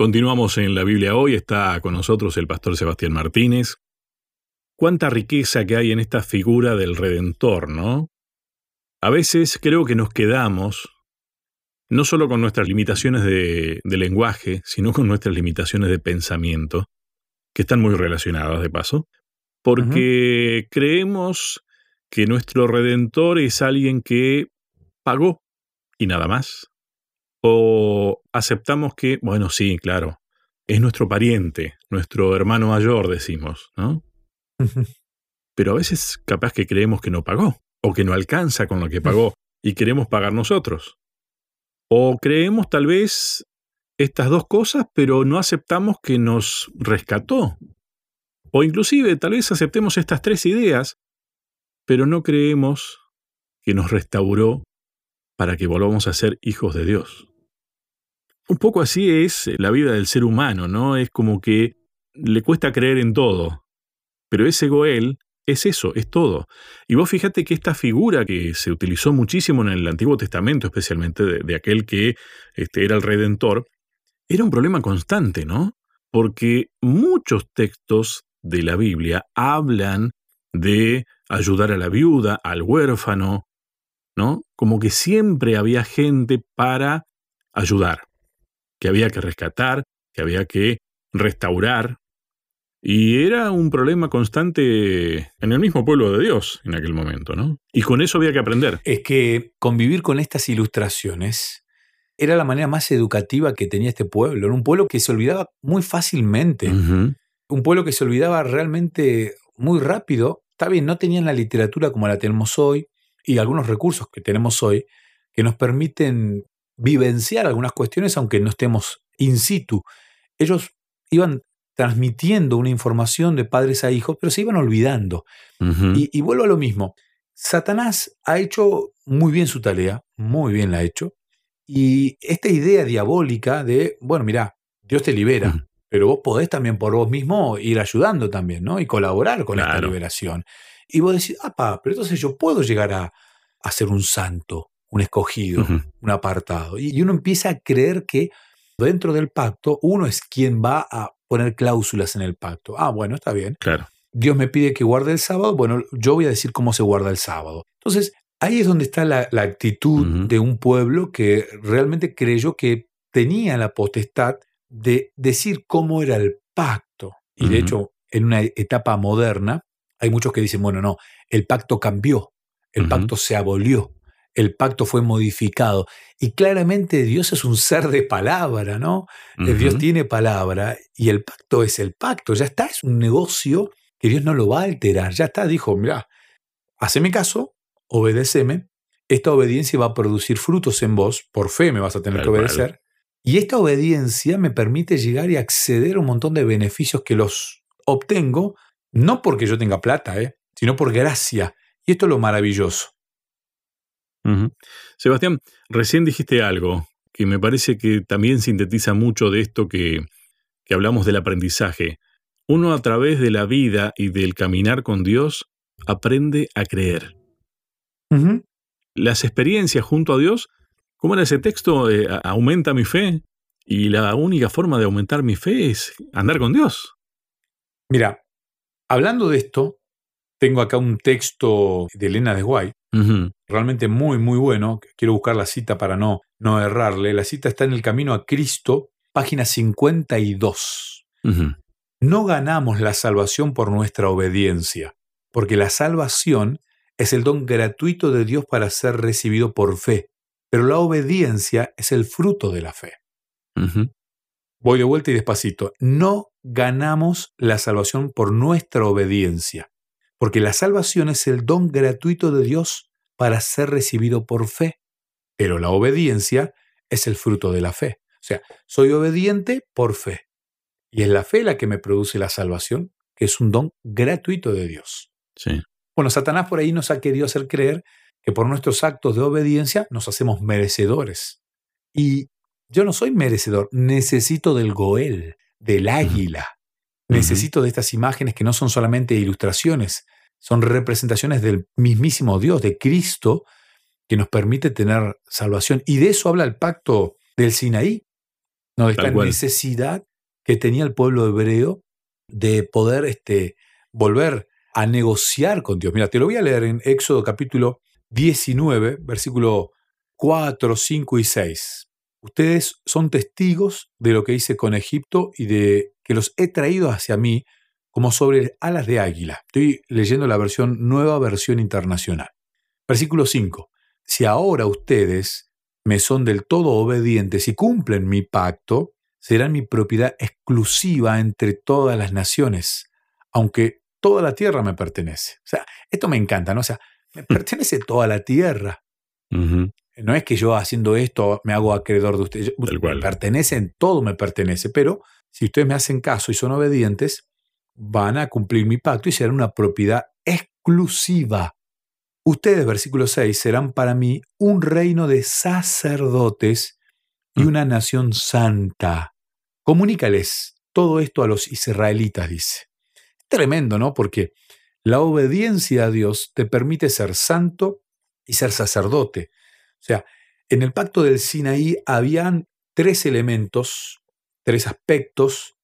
Continuamos en la Biblia hoy, está con nosotros el pastor Sebastián Martínez. Cuánta riqueza que hay en esta figura del Redentor, ¿no? A veces creo que nos quedamos no solo con nuestras limitaciones de, lenguaje, sino con nuestras limitaciones de pensamiento, que están muy relacionadas de paso, porque creemos que nuestro redentor es alguien que pagó y nada más. O aceptamos que, bueno, sí, claro, es nuestro pariente, nuestro hermano mayor, decimos, ¿no? Pero a veces capaz que creemos que no pagó, o que no alcanza con lo que pagó, y queremos pagar nosotros. O creemos tal vez estas dos cosas, pero no aceptamos que nos rescató. O inclusive tal vez aceptemos estas tres ideas, pero no creemos que nos restauró para que volvamos a ser hijos de Dios. Un poco así es la vida del ser humano, ¿no? Es como que le cuesta creer en todo, pero ese Goel es eso, es todo. Y vos fíjate que esta figura que se utilizó muchísimo en el Antiguo Testamento, especialmente de, aquel que este, era el Redentor, era un problema constante, ¿no? Porque muchos textos de la Biblia hablan de ayudar a la viuda, al huérfano, ¿no? Como que siempre había gente para ayudar, que había que rescatar, que había que restaurar, y era un problema constante en el mismo pueblo de Dios en aquel momento, ¿no? Y con eso había que aprender. Es que convivir con estas ilustraciones era la manera más educativa que tenía este pueblo. Era un pueblo que se olvidaba muy fácilmente. Un pueblo que se olvidaba realmente muy rápido. Está bien, no tenían la literatura como la tenemos hoy y algunos recursos que tenemos hoy que nos permiten vivenciar algunas cuestiones aunque no estemos in situ. Ellos iban transmitiendo una información de padres a hijos, pero se iban olvidando. y, vuelvo a lo mismo. Satanás ha hecho muy bien su tarea, muy bien la ha hecho. Y esta idea diabólica de, bueno, mira, Dios te libera, pero vos podés también por vos mismo ir ayudando también, ¿no? Y colaborar con esta liberación. Y vos decís, ah, pero entonces yo puedo llegar a, a ser un santo, un escogido, un apartado. y uno empieza a creer que dentro del pacto uno es quien va a poner cláusulas en el pacto. Ah, bueno, está bien. Claro. Dios me pide que guarde el sábado, bueno, yo voy a decir cómo se guarda el sábado. Entonces, ahí es donde está la, actitud de un pueblo que realmente creyó que tenía la potestad de decir cómo era el pacto. Y de hecho, en una etapa moderna, hay muchos que dicen, bueno, no, el pacto cambió, el pacto se abolió el pacto fue modificado. Y claramente Dios es un ser de palabra, ¿no? Eh, Dios tiene palabra y el pacto es el pacto, ya está, es un negocio que Dios no lo va a alterar, ya está, dijo, mira, haceme caso, obedéceme, esta obediencia va a producir frutos en vos, por fe me vas a tener que obedecer, y esta obediencia me permite llegar y acceder a un montón de beneficios que los obtengo, no porque yo tenga plata, ¿eh? sino por gracia. Y esto es lo maravilloso. Sebastián, recién dijiste algo que me parece que también sintetiza mucho de esto que, hablamos del aprendizaje. Uno a través de la vida y del caminar con Dios aprende a creer. Las experiencias junto a Dios, ¿cómo era ese texto? Eh, aumenta mi fe. Y la única forma de aumentar mi fe es andar con Dios. Mira, hablando de esto, tengo acá un texto de Elena de Guay Realmente muy, muy bueno. Quiero buscar la cita para no, no errarle. La cita está en el Camino a Cristo, página 52. No ganamos la salvación por nuestra obediencia, porque la salvación es el don gratuito de Dios para ser recibido por fe, pero la obediencia es el fruto de la fe. Voy de vuelta y despacito. No ganamos la salvación por nuestra obediencia, porque la salvación es el don gratuito de Dios para ser recibido por fe, pero la obediencia es el fruto de la fe. O sea, soy obediente por fe. Y es la fe la que me produce la salvación, que es un don gratuito de Dios. Sí. Bueno, Satanás por ahí nos ha querido hacer creer que por nuestros actos de obediencia nos hacemos merecedores. Y yo no soy merecedor, necesito del Goel, del águila, Necesito de estas imágenes que no son solamente ilustraciones, son representaciones del mismísimo Dios, de Cristo, que nos permite tener salvación. Y de eso habla el pacto del Sinaí, ¿no? de esta necesidad que tenía el pueblo hebreo de poder este, volver a negociar con Dios. Mira, te lo voy a leer en Éxodo capítulo 19, versículo 4, 5 y 6. Ustedes son testigos de lo que hice con Egipto y de que los he traído hacia mí como sobre alas de águila. Estoy leyendo la versión nueva versión internacional. Versículo 5. Si ahora ustedes me son del todo obedientes y cumplen mi pacto, serán mi propiedad exclusiva entre todas las naciones, aunque toda la tierra me pertenece. O sea, esto me encanta, ¿no? O sea, me pertenece toda la tierra. No es que yo haciendo esto me hago acreedor de ustedes. Me pertenecen, todo me pertenece, pero si ustedes me hacen caso y son obedientes, van a cumplir mi pacto y serán una propiedad exclusiva. Ustedes, versículo 6, serán para mí un reino de sacerdotes y mm. una nación santa. Comunícales todo esto a los israelitas, dice. Tremendo, ¿no? Porque la obediencia a Dios te permite ser santo y ser sacerdote. O sea, en el pacto del Sinaí habían tres elementos, tres aspectos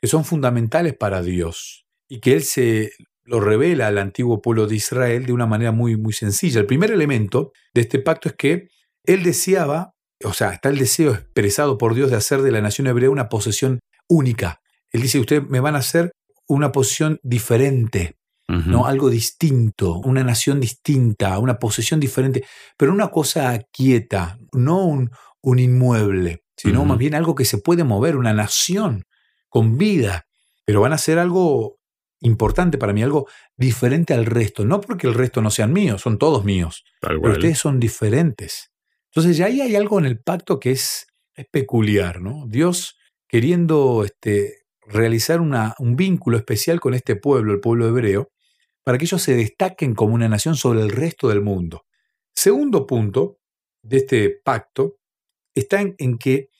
que son fundamentales para Dios y que Él se lo revela al antiguo pueblo de Israel de una manera muy, muy sencilla. El primer elemento de este pacto es que Él deseaba, o sea, está el deseo expresado por Dios de hacer de la nación hebrea una posesión única. Él dice, ustedes me van a hacer una posesión diferente, ¿no? Algo distinto, una nación distinta, una posesión diferente, pero una cosa quieta, no un, un inmueble, sino más bien algo que se puede mover, una nación con vida, pero van a ser algo importante para mí, algo diferente al resto, no porque el resto no sean míos, son todos míos, pero ustedes son diferentes. Entonces ya ahí hay algo en el pacto que es, es peculiar, ¿no? Dios queriendo este, realizar una, un vínculo especial con este pueblo, el pueblo hebreo, para que ellos se destaquen como una nación sobre el resto del mundo. Segundo punto de este pacto está en, que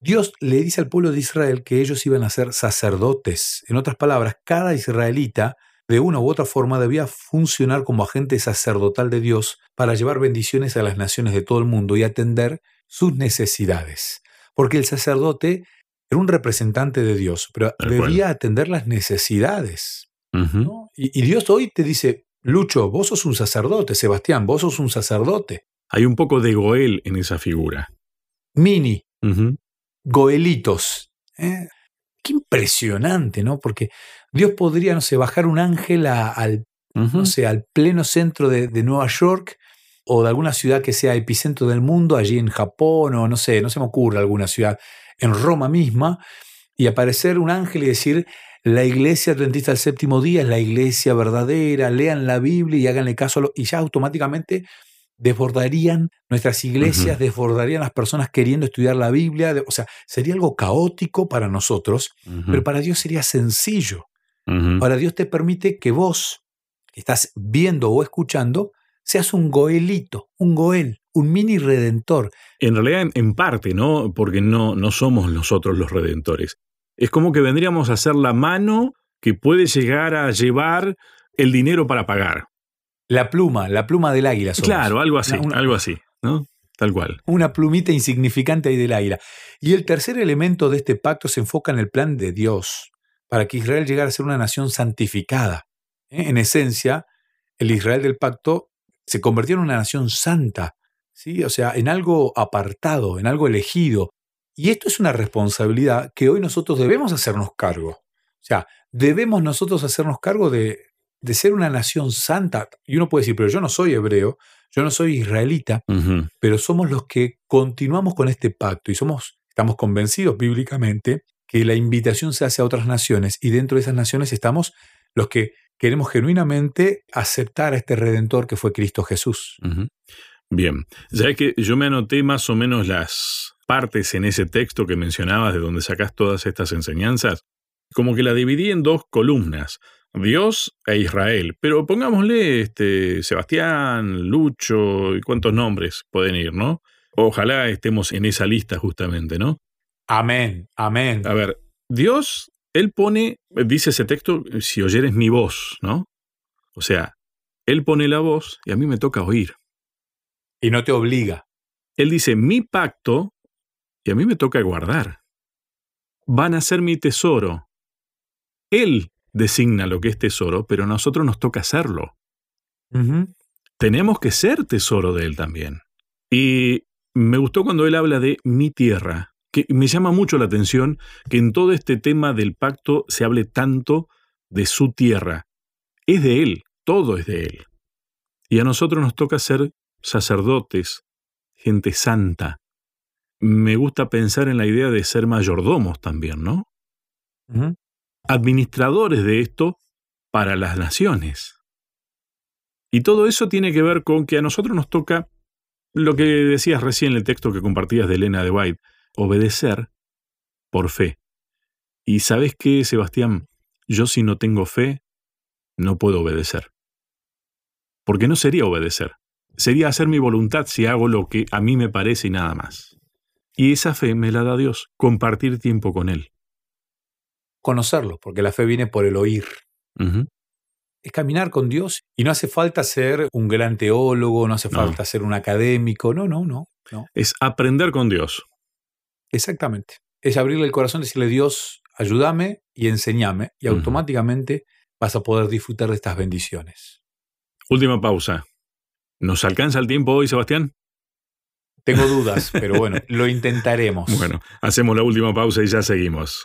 Dios le dice al pueblo de Israel que ellos iban a ser sacerdotes. En otras palabras, cada israelita de una u otra forma debía funcionar como agente sacerdotal de Dios para llevar bendiciones a las naciones de todo el mundo y atender sus necesidades. Porque el sacerdote era un representante de Dios, pero debía atender las necesidades. y, Dios hoy te dice, Lucho, vos sos un sacerdote, Sebastián, vos sos un sacerdote. Hay un poco de Goel en esa figura. Mini, Goelitos. ¿eh? Qué impresionante, ¿no? Porque Dios podría, no sé, bajar un ángel al, no sé, al pleno centro de, de, Nueva York o de alguna ciudad que sea epicentro del mundo, allí en Japón o no sé, no se me ocurre alguna ciudad, en Roma misma, y aparecer un ángel y decir, la iglesia adventista del séptimo día es la iglesia verdadera, lean la Biblia y háganle caso a lo, y ya automáticamente desbordarían nuestras iglesias, desbordarían las personas queriendo estudiar la Biblia, o sea, sería algo caótico para nosotros, pero para Dios sería sencillo. Para Dios te permite que vos, que estás viendo o escuchando, seas un goelito, un goel, un mini redentor. En realidad, en parte, ¿no? Porque no, no somos nosotros los redentores. Es como que vendríamos a ser la mano que puede llegar a llevar el dinero para pagar. La pluma, la pluma del águila. Claro, algo así, algo así, ¿no? Tal cual. Una plumita insignificante ahí del águila. Y el tercer elemento de este pacto se enfoca en el plan de Dios, para que Israel llegara a ser una nación santificada. ¿Eh? En esencia, el Israel del pacto se convirtió en una nación santa, ¿sí? o sea, en algo apartado, en algo elegido. Y esto es una responsabilidad que hoy nosotros debemos hacernos cargo. O sea, debemos nosotros hacernos cargo de, de ser una nación santa. Y uno puede decir, pero yo no soy hebreo, yo no soy israelita, pero somos los que continuamos con este pacto y somos, estamos convencidos bíblicamente que la invitación se hace a otras naciones y dentro de esas naciones estamos los que queremos genuinamente aceptar a este redentor que fue Cristo Jesús. Bien, ya que yo me anoté más o menos las partes en ese texto que mencionabas de donde sacas todas estas enseñanzas, como que la dividí en dos columnas, Dios e Israel. Pero pongámosle este, Sebastián, Lucho y cuántos nombres pueden ir, ¿no? Ojalá estemos en esa lista justamente, ¿no? Amén, amén. A ver, Dios él pone, dice ese texto, si oyeres mi voz, ¿no? O sea, Él pone la voz y a mí me toca oír. Y no te obliga. Él dice mi pacto y a mí me toca guardar. van a ser mi tesoro. Él designa lo que es tesoro, pero a nosotros nos toca hacerlo. Tenemos que ser tesoro de Él también. Y me gustó cuando Él habla de mi tierra, que me llama mucho la atención que en todo este tema del pacto se hable tanto de su tierra. Es de Él, todo es de Él. Y a nosotros nos toca ser sacerdotes, gente santa. Me gusta pensar en la idea de ser mayordomos también, ¿no? Administradores de esto para las naciones. Y todo eso tiene que ver con que a nosotros nos toca lo que decías recién en el texto que compartías de Elena de White, obedecer por fe. Y sabes qué, Sebastián, yo si no tengo fe, no puedo obedecer. Porque no sería obedecer, sería hacer mi voluntad si hago lo que a mí me parece y nada más. Y esa fe me la da Dios, compartir tiempo con Él. Conocerlo, porque la fe viene por el oír. Es caminar con Dios y no hace falta ser un gran teólogo, no hace falta ser un académico, no, no, no, no. Es aprender con Dios. Exactamente. Es abrirle el corazón, decirle Dios, ayúdame y enséñame, y automáticamente vas a poder disfrutar de estas bendiciones. Última pausa. ¿Nos alcanza el tiempo hoy, Sebastián? Tengo dudas, pero bueno, lo intentaremos. Bueno, hacemos la última pausa y ya seguimos.